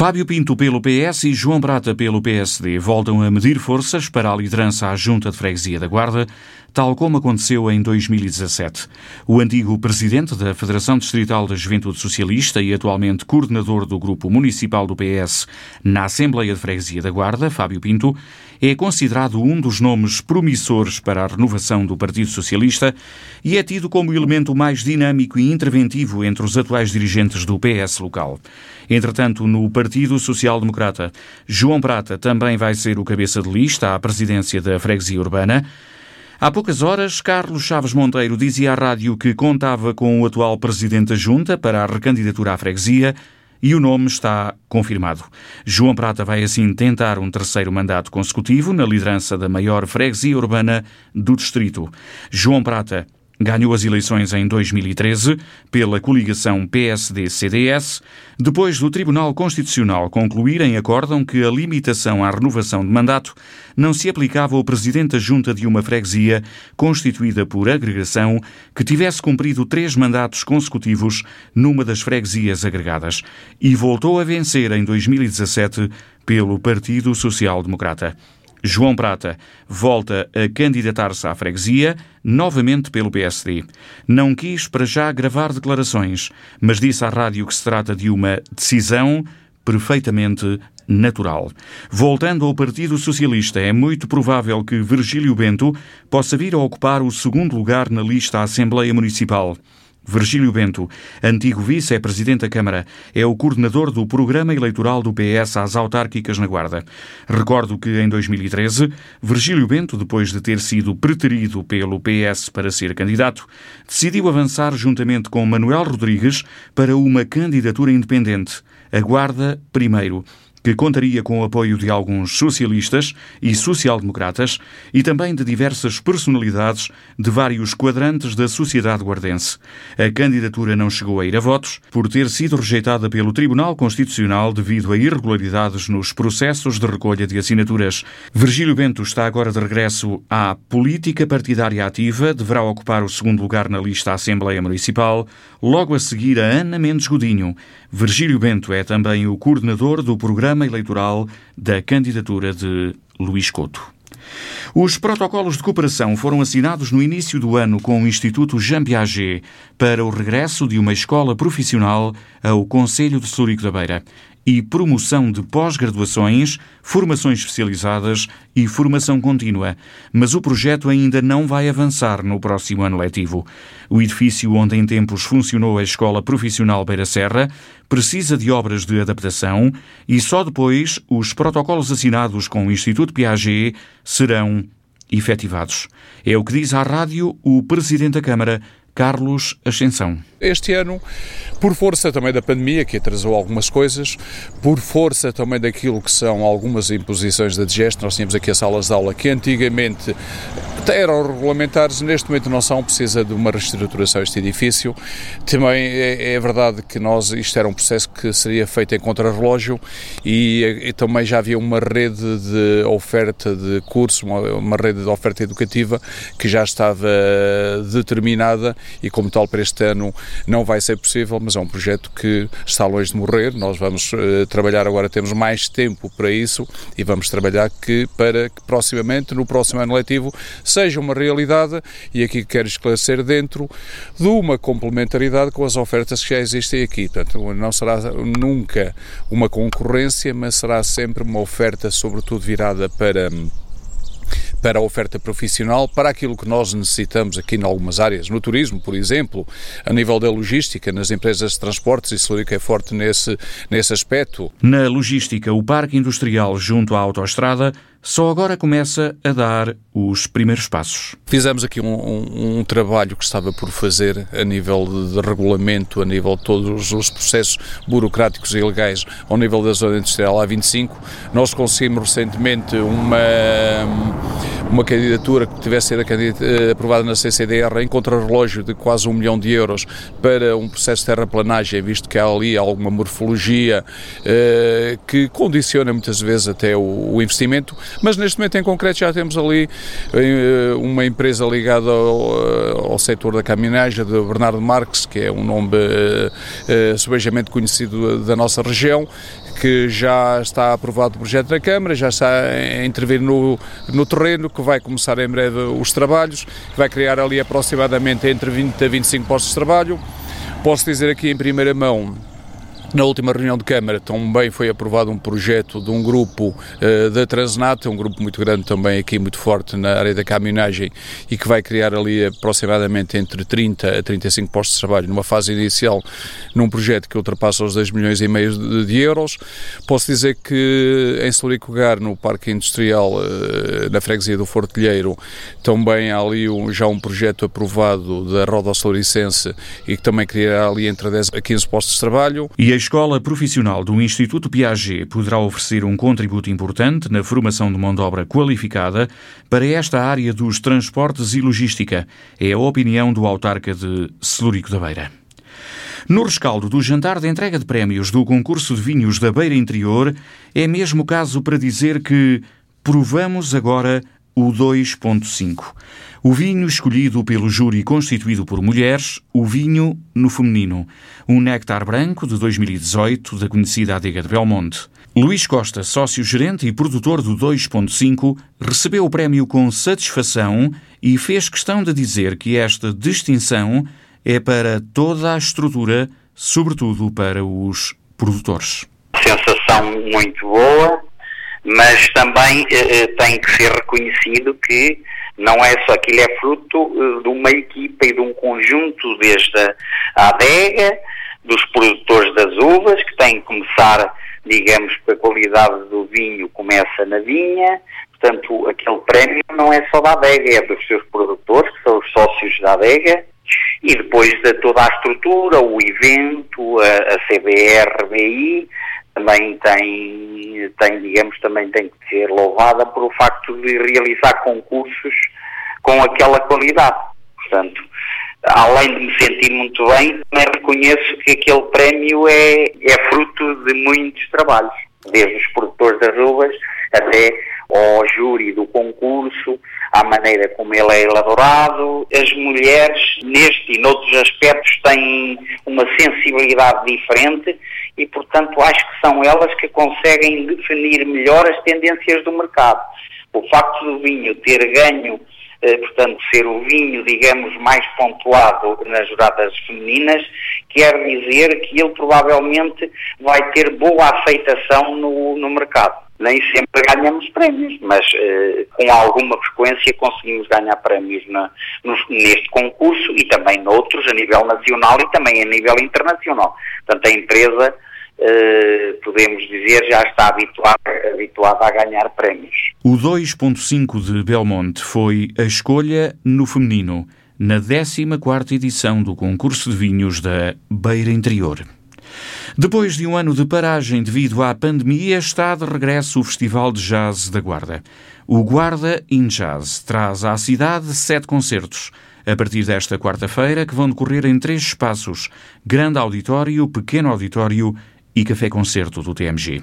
Fábio Pinto pelo PS e João Prata pelo PSD voltam a medir forças para a liderança à Junta de Freguesia da Guarda, tal como aconteceu em 2017. O antigo presidente da Federação Distrital da Juventude Socialista e atualmente coordenador do Grupo Municipal do PS na Assembleia de Freguesia da Guarda, Fábio Pinto, é considerado um dos nomes promissores para a renovação do Partido Socialista e é tido como o elemento mais dinâmico e interventivo entre os atuais dirigentes do PS local. Entretanto, no Partido Social Democrata, João Prata também vai ser o cabeça de lista à presidência da Freguesia Urbana. Há poucas horas, Carlos Chaves Monteiro dizia à rádio que contava com o atual presidente da Junta para a recandidatura à freguesia e o nome está confirmado. João Prata vai assim tentar um terceiro mandato consecutivo na liderança da maior freguesia urbana do distrito. João Prata Ganhou as eleições em 2013 pela coligação PSD-CDS, depois do Tribunal Constitucional concluir em acórdão que a limitação à renovação de mandato não se aplicava ao presidente da junta de uma freguesia constituída por agregação que tivesse cumprido três mandatos consecutivos numa das freguesias agregadas e voltou a vencer em 2017 pelo Partido Social Democrata. João Prata volta a candidatar-se à freguesia, novamente pelo PSD. Não quis para já gravar declarações, mas disse à rádio que se trata de uma decisão perfeitamente natural. Voltando ao Partido Socialista, é muito provável que Virgílio Bento possa vir a ocupar o segundo lugar na lista à Assembleia Municipal. Virgílio Bento, antigo vice-presidente da Câmara, é o coordenador do programa eleitoral do PS às autárquicas na Guarda. Recordo que em 2013, Virgílio Bento, depois de ter sido preterido pelo PS para ser candidato, decidiu avançar juntamente com Manuel Rodrigues para uma candidatura independente. A Guarda primeiro que contaria com o apoio de alguns socialistas e social-democratas e também de diversas personalidades de vários quadrantes da sociedade guardense. A candidatura não chegou a ir a votos por ter sido rejeitada pelo Tribunal Constitucional devido a irregularidades nos processos de recolha de assinaturas. Virgílio Bento está agora de regresso à política partidária ativa, deverá ocupar o segundo lugar na lista à Assembleia Municipal, logo a seguir a Ana Mendes Godinho. Virgílio Bento é também o coordenador do programa eleitoral da candidatura de Luís Couto. Os protocolos de cooperação foram assinados no início do ano com o Instituto Jean Piaget para o regresso de uma escola profissional ao Conselho de Surico da Beira e promoção de pós-graduações, formações especializadas e formação contínua, mas o projeto ainda não vai avançar no próximo ano letivo. O edifício onde em tempos funcionou a Escola Profissional Beira Serra precisa de obras de adaptação e só depois os protocolos assinados com o Instituto Piaget serão efetivados. É o que diz à rádio o Presidente da Câmara, Carlos Ascensão. Este ano, por força também da pandemia, que atrasou algumas coisas, por força também daquilo que são algumas imposições da digest, nós tínhamos aqui as salas de aula que antigamente eram regulamentares, neste momento não são, precisa de uma reestruturação este edifício. Também é, é verdade que nós, isto era um processo que seria feito em contrarrelógio e, e também já havia uma rede de oferta de curso, uma, uma rede de oferta educativa que já estava determinada e como tal para este ano não vai ser possível, mas é um projeto que está longe de morrer. Nós vamos uh, trabalhar agora, temos mais tempo para isso e vamos trabalhar que para que proximamente, no próximo ano letivo, seja uma realidade e aqui quero esclarecer dentro de uma complementaridade com as ofertas que já existem aqui. Portanto, não será nunca uma concorrência, mas será sempre uma oferta, sobretudo virada para para a oferta profissional, para aquilo que nós necessitamos aqui em algumas áreas, no turismo, por exemplo, a nível da logística, nas empresas de transportes, e Celurico é forte nesse, nesse aspecto. Na logística, o parque industrial junto à autoestrada só agora começa a dar os primeiros passos. Fizemos aqui um, um, um, trabalho que estava por fazer a nível de, regulamento, a nível de todos os processos burocráticos e legais ao nível da zona industrial A25. Nós conseguimos recentemente uma uma candidatura que tivesse sido eh, aprovada na CCDR em contrarrelógio de quase um milhão de euros para um processo de terraplanagem, visto que há ali alguma morfologia eh, que condiciona muitas vezes até o, o, investimento, mas neste momento em concreto já temos ali eh, uma empresa ligada ao, ao setor da caminhagem de Bernardo Marques, que é um nome eh, eh, subejamente conhecido da nossa região, que já está aprovado o projeto na Câmara, já está a intervir no, no terreno, que vai começar em breve os trabalhos, vai criar ali aproximadamente entre 20 a 25 postos de trabalho. Posso dizer aqui em primeira mão na última reunião de Câmara também foi aprovado um projeto de um grupo uh, da Transnat, um grupo muito grande também aqui, muito forte na área da caminhagem e que vai criar ali aproximadamente entre 30 a 35 postos de trabalho numa fase inicial, num projeto que ultrapassa os 2 milhões e meio de, de euros. Posso dizer que em Celurico Gar, no Parque Industrial, uh, na freguesia do Fortilheiro, também há ali um, já um projeto aprovado da Roda Celuricense e que também criará ali entre 10 a 15 postos de trabalho. E Escola Profissional do Instituto Piaget poderá oferecer um contributo importante na formação de mão de obra qualificada para esta área dos transportes e logística. É a opinião do autarca de Celúrico da Beira. No rescaldo do jantar de entrega de prémios do concurso de vinhos da Beira Interior, é mesmo caso para dizer que provamos agora o 2.5. O vinho escolhido pelo júri constituído por mulheres, o vinho no feminino. Um néctar branco de 2018 da conhecida adega de Belmonte. Luís Costa, sócio-gerente e produtor do 2.5, recebeu o prémio com satisfação e fez questão de dizer que esta distinção é para toda a estrutura, sobretudo para os produtores. Sensação muito boa, mas também eh, eh, tem que ser reconhecido que não é só aquilo, é fruto uh, de uma equipa e de um conjunto desde a adega, dos produtores das uvas, que têm que começar, digamos, que a qualidade do vinho começa na vinha, portanto, aquele prémio não é só da adega, é dos seus produtores, que são os sócios da adega, e depois de toda a estrutura, o evento, a, a CBR-BI, também tem, tem, digamos, também tem que ser louvada por o facto de realizar concursos com aquela qualidade. Portanto, além de me sentir muito bem, também reconheço que aquele prémio é, é fruto de muitos trabalhos, desde os produtores das uvas até ao júri do concurso, à maneira como ele é elaborado. As mulheres, neste e noutros aspectos, têm uma sensibilidade diferente e, portanto, acho que são elas que conseguem definir melhor as tendências do mercado. O facto do vinho ter ganho eh, portanto, ser o vinho, digamos, mais pontuado nas juradas femininas, quer dizer que ele provavelmente vai ter boa aceitação no, no mercado. Nem sempre ganhamos prémios, mas eh, com alguma frequência conseguimos ganhar prémios na, neste concurso e também noutros a nível nacional e também a nível internacional. Portanto, a empresa Uh, podemos dizer, já está habituada a ganhar prémios. O 2.5 de Belmonte foi a escolha no feminino, na 14ª edição do concurso de vinhos da Beira Interior. Depois de um ano de paragem devido à pandemia, está de regresso o Festival de Jazz da Guarda. O Guarda in Jazz traz à cidade sete concertos, a partir desta quarta-feira, que vão decorrer em três espaços: Grande Auditório, Pequeno Auditório e café-concerto do TMG.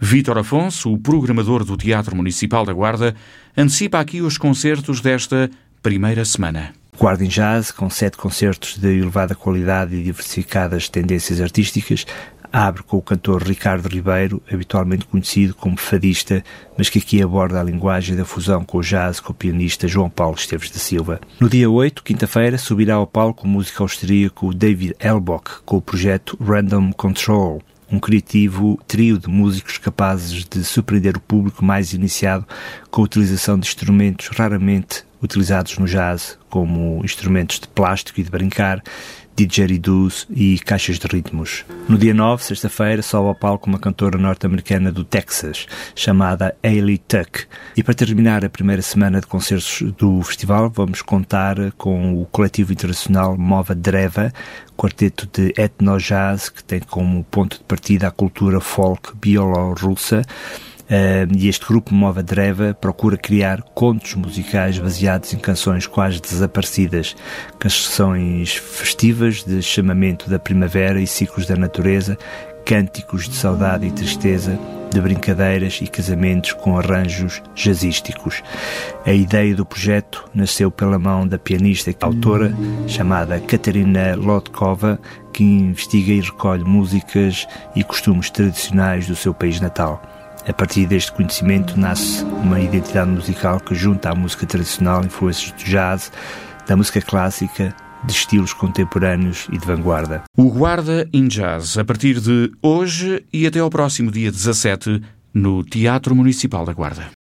Vítor Afonso, o programador do Teatro Municipal da Guarda, antecipa aqui os concertos desta primeira semana. Guarda em Jazz, com sete concertos de elevada qualidade e diversificadas tendências artísticas, abre com o cantor Ricardo Ribeiro, habitualmente conhecido como fadista, mas que aqui aborda a linguagem da fusão com o jazz com o pianista João Paulo Esteves da Silva. No dia 8, quinta-feira, subirá ao palco o músico austríaco David Elbock com o projeto Random Control, um criativo trio de músicos capazes de surpreender o público mais iniciado com a utilização de instrumentos raramente utilizados no jazz, como instrumentos de plástico e de brincar, didgeridoos e caixas de ritmos. No dia 9, sexta-feira, sobe ao palco uma cantora norte-americana do Texas, chamada Ailey Tuck. E para terminar a primeira semana de concertos do festival, vamos contar com o coletivo internacional Mova Dreva, quarteto de etno-jazz que tem como ponto de partida a cultura folk bielorrussa, e este grupo Mova Dreva procura criar contos musicais baseados em canções quase desaparecidas, canções festivas de chamamento da primavera e ciclos da natureza, cânticos de saudade e tristeza, de brincadeiras e casamentos com arranjos jazzísticos. A ideia do projeto nasceu pela mão da pianista e autora chamada Katarina Lotkova, que investiga e recolhe músicas e costumes tradicionais do seu país natal. A partir deste conhecimento nasce uma identidade musical que junta à música tradicional influências do jazz, da música clássica, de estilos contemporâneos e de vanguarda. O Guarda in Jazz, a partir de hoje e até ao próximo dia 17, no Teatro Municipal da Guarda.